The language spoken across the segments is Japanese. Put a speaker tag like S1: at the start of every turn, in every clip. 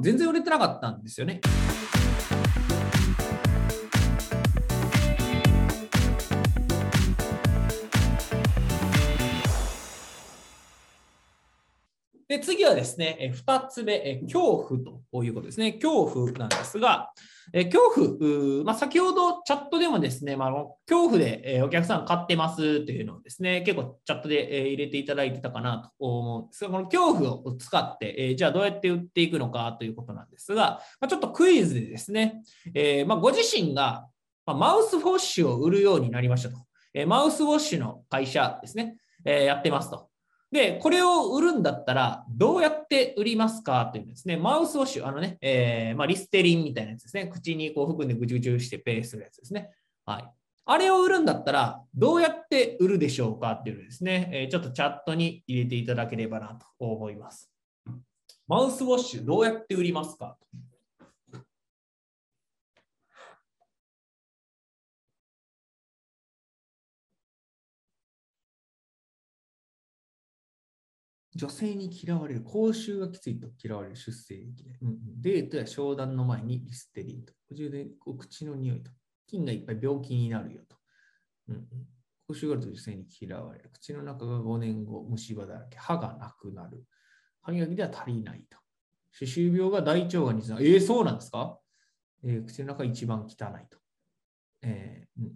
S1: 全然売れてなかったんですよね。で、次はですね、え2つ目、恐怖ということですね。恐怖なんですが、恐怖、まあ、先ほどチャットでもですね、まあ、恐怖で、お客さん買ってますというのをですね、結構チャットで、入れていただいてたかなと思うんですが、この恐怖を使って、じゃあどうやって売っていくのかということなんですが、ちょっとクイズでですね、まあ、ご自身がマウスウォッシュを売るようになりましたと。マウスウォッシュの会社ですね、やってますと。で、これを売るんだったら、どうやって売りますか？というですね、マウスウォッシュ、あのね、えー、まあ、リステリンみたいなやつですね。口にこう含んでぐちゅぐちゅしてペースするやつですね。はい。あれを売るんだったら、どうやって売るでしょうか？っていうのですね、えー、ちょっとチャットに入れていただければなと思います。マウスウォッシュ、どうやって売りますか？と女性に嫌われる、口臭がきついと嫌われる出生歴で、うん、デートや商談の前にリステリンと、お口の匂いと、菌がいっぱい病気になるよと。うんうん、口臭があると女性に嫌われる。口の中が5年後、虫歯だらけ、歯がなくなる。歯磨きでは足りないと。歯周病が大腸がんにつながる。えー、そうなんですか、えー、口の中が一番汚いと。えーうんうん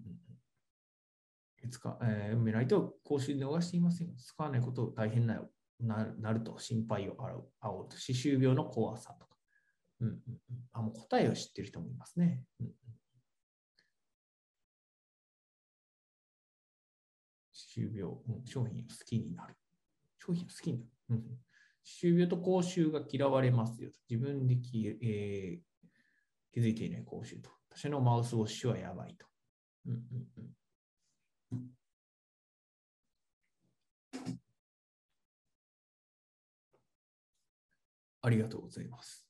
S1: いつか、えー、埋めないと口臭で逃していません。使わないこと大変なよ。なると心配を煽ると、歯周病の怖さとか。うんうんうん、あもう答えを知ってる人もいますね。うんうん、歯周病、うん、商品を好きになる。商品を好きになる。うん、歯周病と口臭が嫌われますよと。自分でき、えー、気づいていない口臭と。私のマウスウォッシュはやばいと。うんうんうんありがとうございます。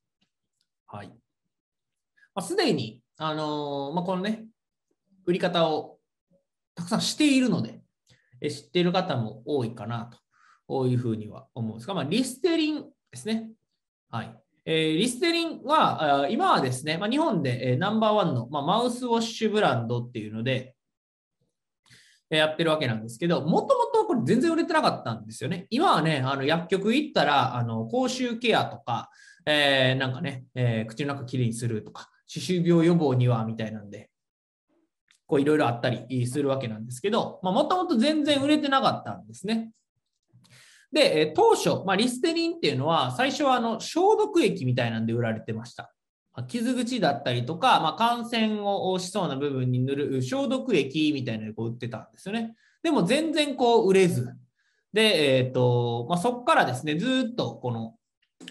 S1: はい。まあ、すでに、あのー、まあ、このね、売り方をたくさんしているので、え知っている方も多いかなというふうには思うんですが、まあ、リステリンですね。はい。えー、リステリンは、今はですね、まあ、日本でナンバーワンの、まあ、マウスウォッシュブランドっていうので、やってるわけなんですけど、もともとこれ全然売れてなかったんですよね。今はね、あの薬局行ったら、あの口臭ケアとか、えー、なんかね、えー、口の中きれいにするとか、歯周病予防にはみたいなんで、こういろいろあったりするわけなんですけど、もともと全然売れてなかったんですね。で、当初、まあ、リステリンっていうのは、最初はあの消毒液みたいなんで売られてました。傷口だったりとか、まあ、感染をしそうな部分に塗る消毒液みたいなのを売ってたんですよね。でも全然こう売れず。で、えっ、ー、と、まあ、そこからですね、ずっとこの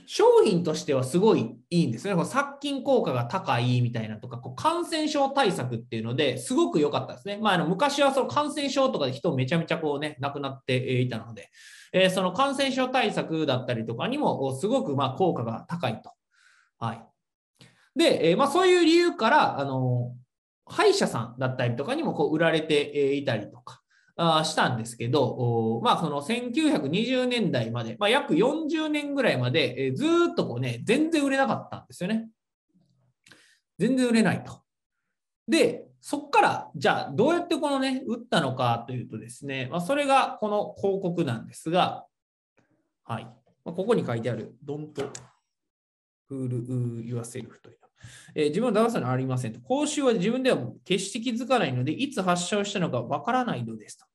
S1: 商品としてはすごいいいんですね。こ殺菌効果が高いみたいなとか、こう感染症対策っていうのですごく良かったですね。まあ、あの昔はその感染症とかで人めちゃめちゃこうね、亡くなっていたので、えー、その感染症対策だったりとかにもすごくまあ効果が高いと。はい。で、えまあ、そういう理由から、あの、歯医者さんだったりとかにもこう売られていたりとかしたんですけど、まあ、その1920年代まで、まあ、約40年ぐらいまで、えずっとこうね、全然売れなかったんですよね。全然売れないと。で、そこから、じゃあ、どうやってこのね、打ったのかというとですね、まあ、それがこの広告なんですが、はい。まあ、ここに書いてある、don't fool yourself という。えー、自分は騙すのはありませんと。講習は自分では決して気づかないので、いつ発射をしたのかわからないのですと。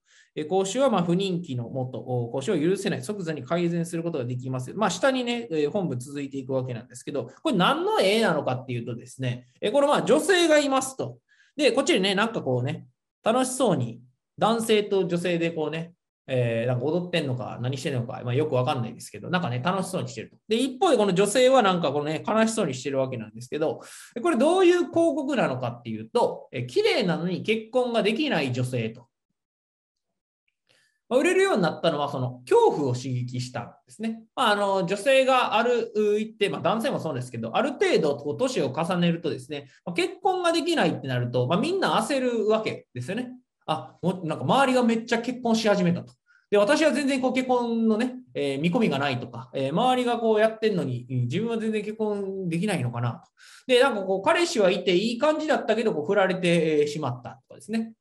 S1: 講習はま不人気のもと、講習を許せない、即座に改善することができます。まあ、下にね、本文続いていくわけなんですけど、これ何の絵なのかっていうとですね、これまあ女性がいますと。で、こっちにね、なんかこうね、楽しそうに男性と女性でこうね、えー、なんか踊ってんのか何してんのか、まあ、よくわかんないですけど、なんかね、楽しそうにしてると。で、一方でこの女性はなんかこのね、悲しそうにしてるわけなんですけど、これどういう広告なのかっていうと、え綺麗なのに結婚ができない女性と。まあ、売れるようになったのは、その恐怖を刺激したんですね。まあ、あの女性がある一定、まあ、男性もそうですけど、ある程度こう年を重ねるとですね、まあ、結婚ができないってなると、まあ、みんな焦るわけですよね。あ、もなんか周りがめっちゃ結婚し始めたと。で、私は全然こう結婚のね、えー、見込みがないとか、えー、周りがこうやってんのに、自分は全然結婚できないのかなと。で、なんかこう、彼氏はいていい感じだったけど、こう振られてしまったとかですね。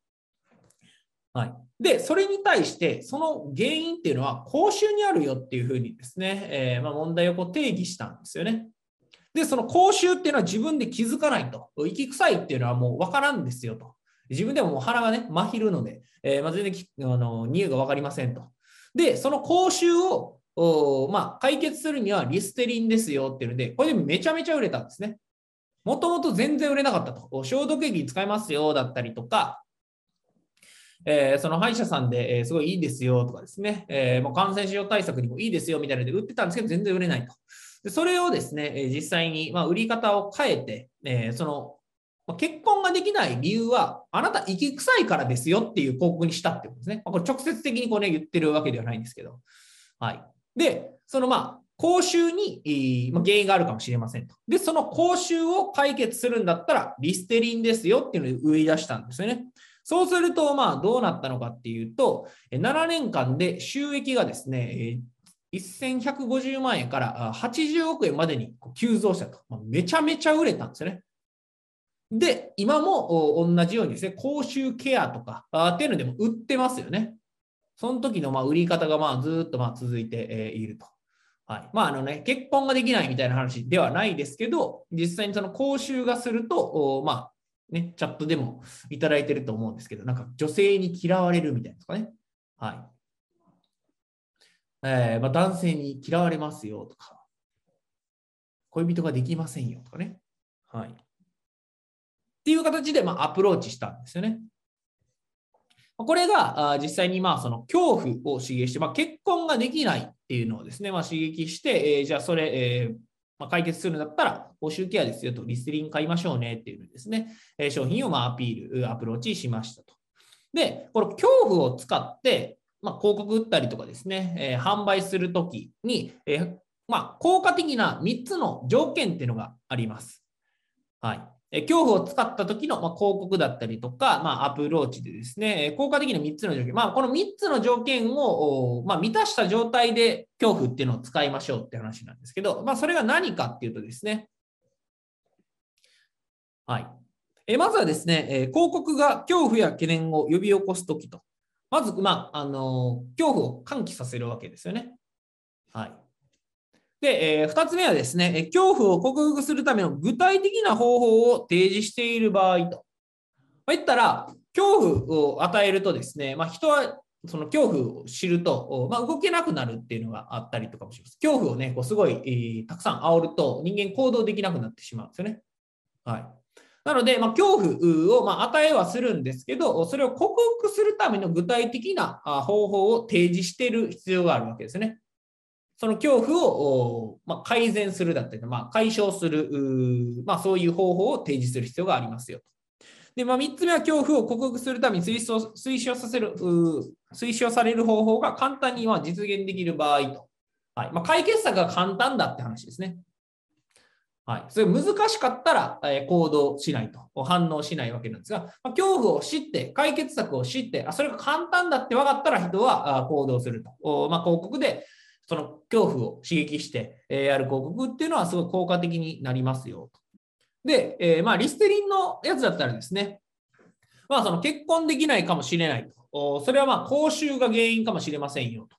S1: はい。で、それに対して、その原因っていうのは、口臭にあるよっていうふうにですね、えー、まあ、問題をこう定義したんですよね。で、その口臭っていうのは自分で気づかないと。息臭いっていうのはもうわからんですよと。自分でももう鼻がね、まひるので、えー、まあ、全然あの匂いが分かりませんと。で、その口臭をおまあ、解決するにはリステリンですよっていうので、これでめちゃめちゃ売れたんですね。もともと全然売れなかったと。消毒液使いますよだったりとか、えー、その歯医者さんで、えー、すごいいいですよとかですね、えー、もう感染症対策にもいいですよみたいなので売ってたんですけど、全然売れないと。でそれをですね、え実際に、まあ、売り方を変えて、えそのま結婚ができない理由は、あなた息臭いからですよっていう広告にしたってことですね。まこれ直接的にこう、ね、言ってるわけではないんですけど。はい。で、そのまあ、口臭に、ま原因があるかもしれませんと。で、その口臭を解決するんだったら、リステリンですよっていうのを売り出したんですよね。そうすると、まあ、どうなったのかっていうと、7年間で収益がですね、1150万円から80億円までに急増したと。めちゃめちゃ売れたんですよね。で、今も同じようにですね、口臭ケアとかっていうのでも売ってますよね。その時のまあ売り方がまあずっとまあ続いていると。はい。まああのね、結婚ができないみたいな話ではないですけど、実際にその講習がすると、まあね、チャットでもいただいてると思うんですけど、なんか女性に嫌われるみたいなとかね。はい。えー、まあ、男性に嫌われますよとか、恋人ができませんよとかね。はい。っていう形で、まあ、アプローチしたんですよね。これが実際にまあその恐怖を刺激して、まあ、結婚ができないっていうのをですね、まあ、刺激して、えー、じゃあそれ、えーまあ、解決するんだったら、報酬ケアですよと、リステリン買いましょうねっていうですね、え、商品をまアピール、アプローチしましたと。で、この恐怖を使って、まあ、広告打ったりとかですね、え、販売するときに、えまあ、効果的な3つの条件っていうのがあります。はい。恐怖を使った時の、広告だったりとか、まアプローチでですね、効果的な3つの条件、まあ、この3つの条件を、ま満たした状態で恐怖っていうのを使いましょうって話なんですけど、まあ、それが何かっていうとですね、はい。えまずはですね、え広告が恐怖や懸念を呼び起こすときと、まず、まあ、あの恐怖を喚起させるわけですよね。はい。で、えー、2つ目はですね、恐怖を克服するための具体的な方法を提示している場合と。まあ、言ったら、恐怖を与えるとですね、まあ、人はその恐怖を知ると、まあ、動けなくなるっていうのがあったりとかもします。恐怖をね、こうすごい、えー、たくさん煽ると人間行動できなくなってしまうんですよね。はい。なので、まあ、恐怖をま与えはするんですけど、それを克服するための具体的な方法を提示している必要があるわけですね。その恐怖を、まあ、改善するだったり、まあ、解消する、まあ、そういう方法を提示する必要がありますよ。で、まあ、3つ目は恐怖を克服するために推奨推奨させる、推奨される方法が簡単には実現できる場合と。はいまあ、解決策が簡単だって話ですね。はい。それ難しかったら、行動しないと、反応しないわけなんですが、ま、恐怖を知って、解決策を知って、あそれが簡単だって分かったら人は行動すると。まあ、広告でその恐怖を刺激してやる広告っていうのはすごい効果的になりますよと。で、えー、まあリステリンのやつだったらですね、まあその結婚できないかもしれないと。それはまあ口臭が原因かもしれませんよと。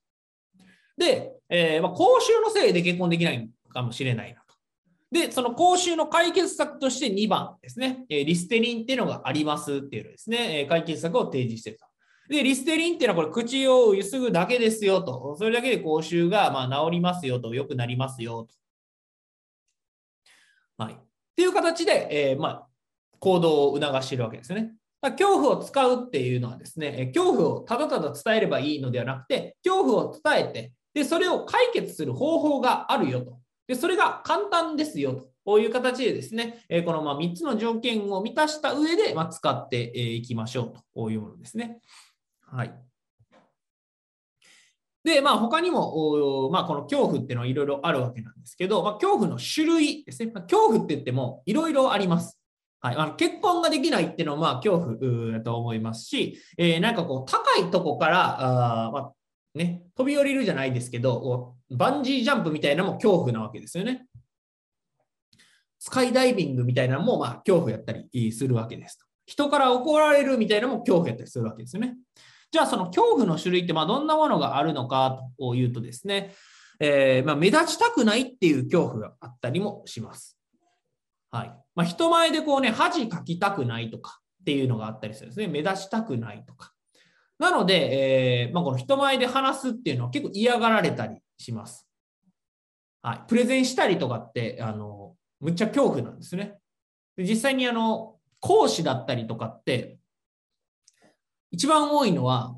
S1: で、えー、まあ、口臭のせいで結婚できないかもしれないなと。で、その口臭の解決策として2番ですね、リステリンっていうのがありますっていうのですね、解決策を提示していると。で、リステリンっていうのはこれ口をゆすぐだけですよと。それだけで口臭がま治りますよと、良くなりますよと。はい。っていう形で、えー、まあ、行動を促しているわけですね。恐怖を使うっていうのはですね、恐怖をただただ伝えればいいのではなくて、恐怖を伝えて、で、それを解決する方法があるよと。で、それが簡単ですよと。こういう形でですね、このま3つの条件を満たした上で、ま使っていきましょうというものですね。はい。で、まあ、他にも、まあ、この恐怖っていうのはいろいろあるわけなんですけど、まあ、恐怖の種類ですね。ま、恐怖って言ってもいろいろあります。はい、あの結婚ができないっていうのはまあ恐怖だと思いますし、えー、なんかこう高いとこからあ、まあね、飛び降りるじゃないですけど、バンジージャンプみたいなのも恐怖なわけですよね。スカイダイビングみたいなのもまあ恐怖やったりするわけです。人から怒られるみたいなのも恐怖やったりするわけですよね。じゃあその恐怖の種類ってまあどんなものがあるのかというとですね、えー、まあ、目立ちたくないっていう恐怖があったりもします。はいまあ、人前でこうね、恥かきたくないとかっていうのがあったりするんですね。目立ちたくないとか。なので、えー、まあ、この人前で話すっていうのは結構嫌がられたりします。はい、プレゼンしたりとかって、あのむっちゃ恐怖なんですね。で実際にあの講師だったりとかって、一番多いのは、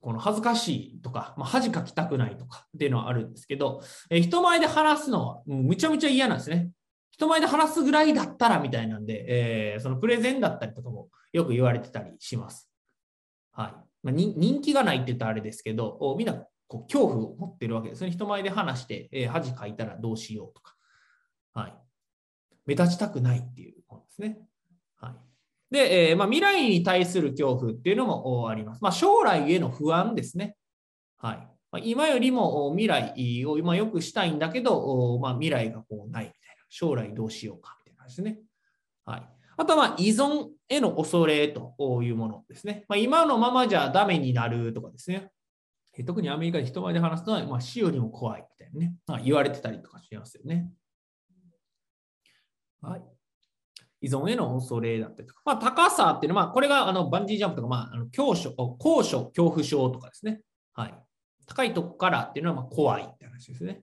S1: この恥ずかしいとか、まあ、恥かきたくないとかっていうのはあるんですけど、え人前で話すのはむちゃむちゃ嫌なんですね。人前で話すぐらいだったらみたいなんで、えー、そのプレゼンだったりとかもよく言われてたりします。はいまあ、人気がないって言ったらあれですけど、みんなこう恐怖を持ってるわけですね。人前で話して、えー、恥かいたらどうしようとか、はい。目立ちたくないっていうものですね。で、えー、まあ、未来に対する恐怖っていうのもあります。まあ、将来への不安ですね。はい。まあ、今よりも未来を今よくしたいんだけど、まあ、未来がこうないみたいな。将来どうしようかみたいなですね。はい。あとは依存への恐れというものですね。まあ、今のままじゃダメになるとかですね。特にアメリカで人前で話すのは、ま死よりも怖いみたいなね、まあ、言われてたりとかしますよね。はい。依存への恐れだったりとか、まあ、高さっていうのは、これがあのバンジージャンプとか、まあ、あの高所高所恐怖症とかですね。はい。高いとこからっていうのはま怖いって話ですね。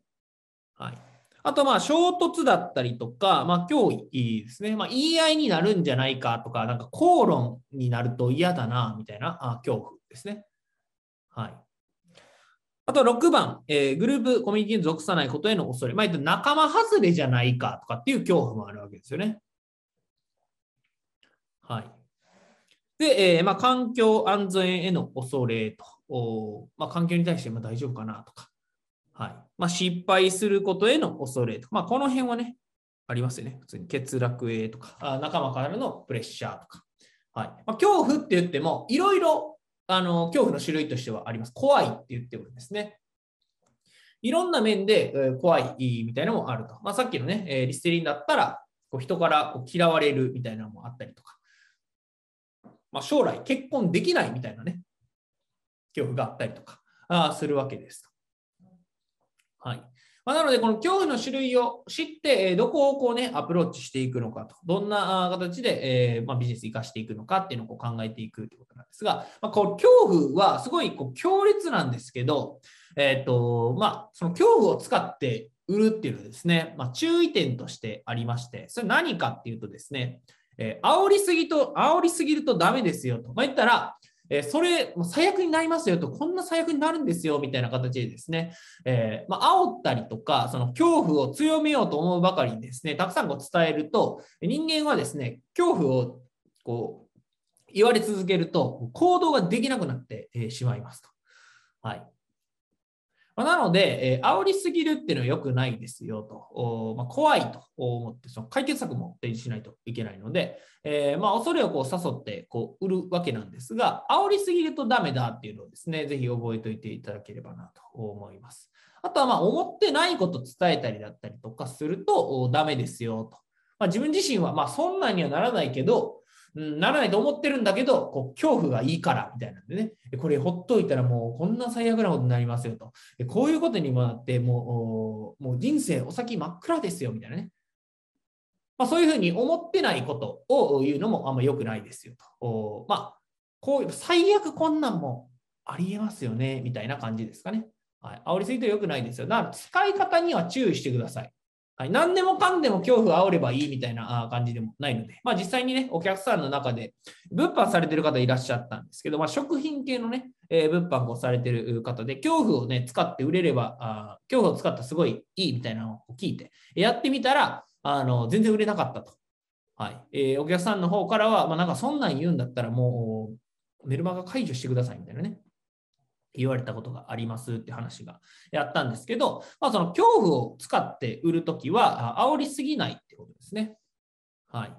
S1: はい。あと、まあ、衝突だったりとか、まあ、脅威ですね。まあ、言い合いになるんじゃないかとか、なんか口論になると嫌だな、みたいなあ恐怖ですね。はい。あと6番、えー、グループコミュニティに属さないことへの恐れ。まあ、仲間外れじゃないかとかっていう恐怖もあるわけですよね。はい。で、えーまあ、環境安全への恐れと、おまあ、環境に対してま大丈夫かなとか、はいまあ、失敗することへの恐れとか、まあ、この辺はね、ありますよね。普通に欠落へとか、あ仲間からのプレッシャーとか。はいまあ、恐怖って言っても、いろいろあの恐怖の種類としてはあります。怖いって言ってもですね。いろんな面で、怖いみたいなのもあると。まあ、さっきのね、リステリンだったら、こう人から嫌われるみたいなのもあったりとか。まあ、将来結婚できないみたいなね、恐怖があったりとかあするわけですはい。まあ、なので、この恐怖の種類を知って、どこをこうね、アプローチしていくのかと、どんな形で、えー、まあ、ビジネス生かしていくのかっていうのを考えていくということなんですが、まあ、こう恐怖はすごいこう強烈なんですけど、えっ、ー、と、まあ、その恐怖を使って売るっていうのはですね、まあ、注意点としてありまして、それ何かっていうとですね、えー、煽りすぎと、煽りすぎるとダメですよと。ま、言ったら、えー、それ、最悪になりますよと、こんな最悪になるんですよみたいな形でですね、えー、まあ、煽ったりとか、その恐怖を強めようと思うばかりにですね、たくさんこう伝えると、人間はですね、恐怖をこう言われ続けると、行動ができなくなってしまいますと。はい。まなので、え、煽りすぎるっていうのは良くないですよと、まあ、怖いと思って、その解決策も提示しないといけないので、えー、ま、恐れをこう誘ってこう売るわけなんですが、煽りすぎるとダメだっていうのをですね、ぜひ覚えておいていただければなと思います。あとは、ま、思ってないこと伝えたりだったりとかするとダメですよと。まあ、自分自身は、ま、そんなにはならないけど、ならないと思ってるんだけど、こう恐怖がいいからみたいなんでね、これほっといたらもうこんな最悪なことになりますよと。こういうことにもなって、もうもう人生お先真っ暗ですよみたいなね。まあ、そういうふうに思ってないことを言うのもあんま良くないですよと。まあ、こういう最悪こんなんもありえますよねみたいな感じですかね。はい、煽りすぎて良くないですよ。だから使い方には注意してください。はい、何でもかんでも恐怖を煽ればいいみたいな感じでもないので、まあ、実際にね、お客さんの中で物販されてる方いらっしゃったんですけど、まあ、食品系のね、えー、物販をされてる方で、恐怖をね、使って売れれば、あ恐怖を使ったらすごいいいみたいなのを聞いて、やってみたら、あの全然売れなかったと。はいえー、お客さんの方からは、まあ、なんかそんなん言うんだったらもうメルマガ解除してくださいみたいなね。言われたことがありますって話がやったんですけど、まあ、その恐怖を使って売るときは煽りすぎないってことですね。はい。っ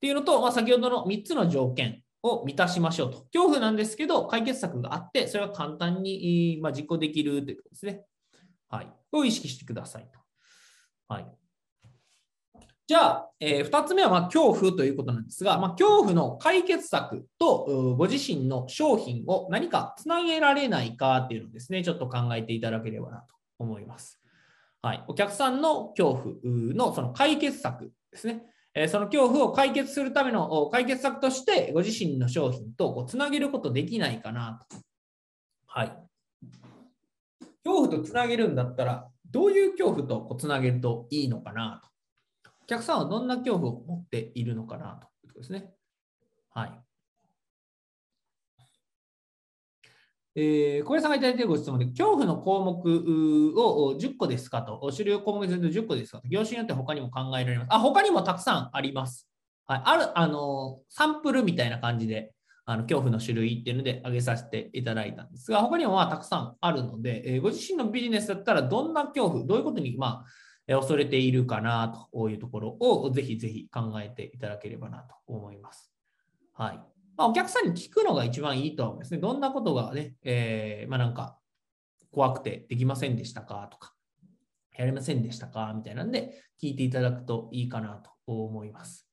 S1: ていうのと、まあ、先ほどの3つの条件を満たしましょうと。恐怖なんですけど、解決策があって、それは簡単に、まあ、実行できるということですね。はい。を意識してくださいと。はい。じゃあ、えー、2つ目はま恐怖ということなんですが、まあ、恐怖の解決策とご自身の商品を何かつなげられないかっていうのをですね、ちょっと考えていただければなと思います。はい、お客さんの恐怖のその解決策ですね。えその恐怖を解決するための解決策として、ご自身の商品とこうつなげることできないかなと。はい。恐怖とつなげるんだったら、どういう恐怖とこうつなげるといいのかなと。お客さんはどんな恐怖を持っているのかなということですね。はい。えー、小林さんがいただいているご質問で、恐怖の項目を10個ですかと、主流項目ですと10個ですかと、業種によって他にも考えられます。あ、他にもたくさんあります。はい、ある、あの、サンプルみたいな感じで、あの恐怖の種類っていうので挙げさせていただいたんですが、他にもまあたくさんあるので、えー、ご自身のビジネスだったらどんな恐怖、どういうことにまあ恐れているかなというところをぜひぜひ考えていただければなと思います。はい。まあ、お客さんに聞くのが一番いいと思いますね。どんなことがね、えー、まあなんか怖くてできませんでしたかとか、やりませんでしたかみたいなんで聞いていただくといいかなと思います。